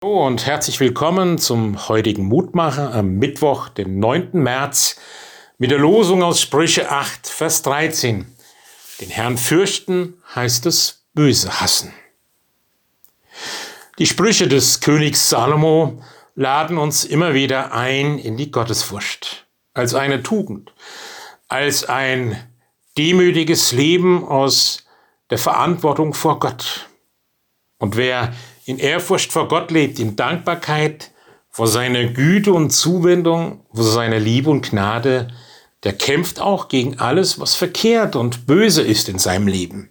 Hallo und herzlich willkommen zum heutigen Mutmacher am Mittwoch, den 9. März, mit der Losung aus Sprüche 8, Vers 13. Den Herrn fürchten heißt es böse hassen. Die Sprüche des Königs Salomo laden uns immer wieder ein in die Gottesfurcht, als eine Tugend, als ein demütiges Leben aus der Verantwortung vor Gott. Und wer in Ehrfurcht vor Gott lebt, in Dankbarkeit vor seiner Güte und Zuwendung, vor seiner Liebe und Gnade, der kämpft auch gegen alles, was verkehrt und böse ist in seinem Leben.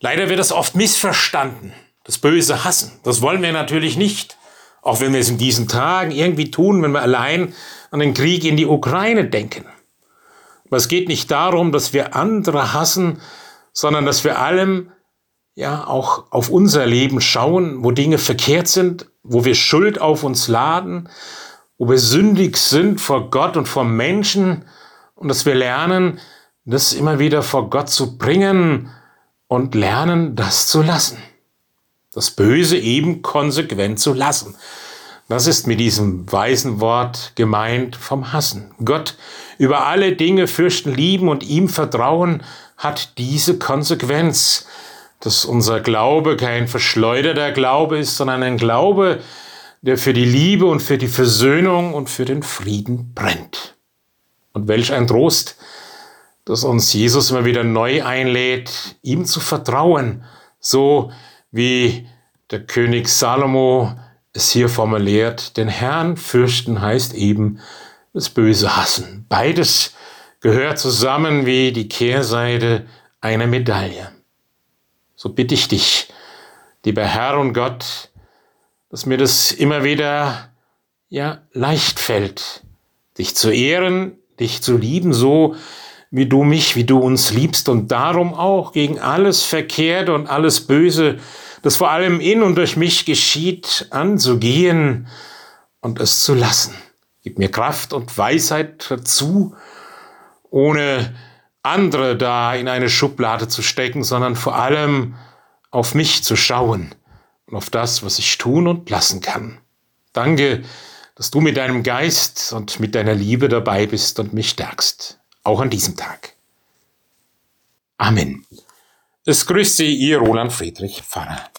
Leider wird das oft missverstanden, das böse Hassen. Das wollen wir natürlich nicht, auch wenn wir es in diesen Tagen irgendwie tun, wenn wir allein an den Krieg in die Ukraine denken. Aber es geht nicht darum, dass wir andere hassen, sondern dass wir allem ja auch auf unser Leben schauen, wo Dinge verkehrt sind, wo wir Schuld auf uns laden, wo wir sündig sind vor Gott und vor Menschen und dass wir lernen, das immer wieder vor Gott zu bringen und lernen, das zu lassen. Das Böse eben konsequent zu lassen. Das ist mit diesem weisen Wort gemeint vom Hassen. Gott über alle Dinge fürchten, lieben und ihm vertrauen hat diese Konsequenz dass unser Glaube kein verschleuderter Glaube ist, sondern ein Glaube, der für die Liebe und für die Versöhnung und für den Frieden brennt. Und welch ein Trost, dass uns Jesus immer wieder neu einlädt, ihm zu vertrauen, so wie der König Salomo es hier formuliert, den Herrn fürchten heißt eben das Böse hassen. Beides gehört zusammen wie die Kehrseite einer Medaille so bitte ich dich, lieber Herr und Gott, dass mir das immer wieder ja leicht fällt, dich zu ehren, dich zu lieben, so wie du mich, wie du uns liebst und darum auch gegen alles Verkehrte und alles Böse, das vor allem in und durch mich geschieht, anzugehen und es zu lassen. Gib mir Kraft und Weisheit dazu, ohne andere da in eine Schublade zu stecken, sondern vor allem auf mich zu schauen und auf das, was ich tun und lassen kann. Danke, dass du mit deinem Geist und mit deiner Liebe dabei bist und mich stärkst, auch an diesem Tag. Amen. Es grüßt Sie, Ihr Roland Friedrich Pfarrer.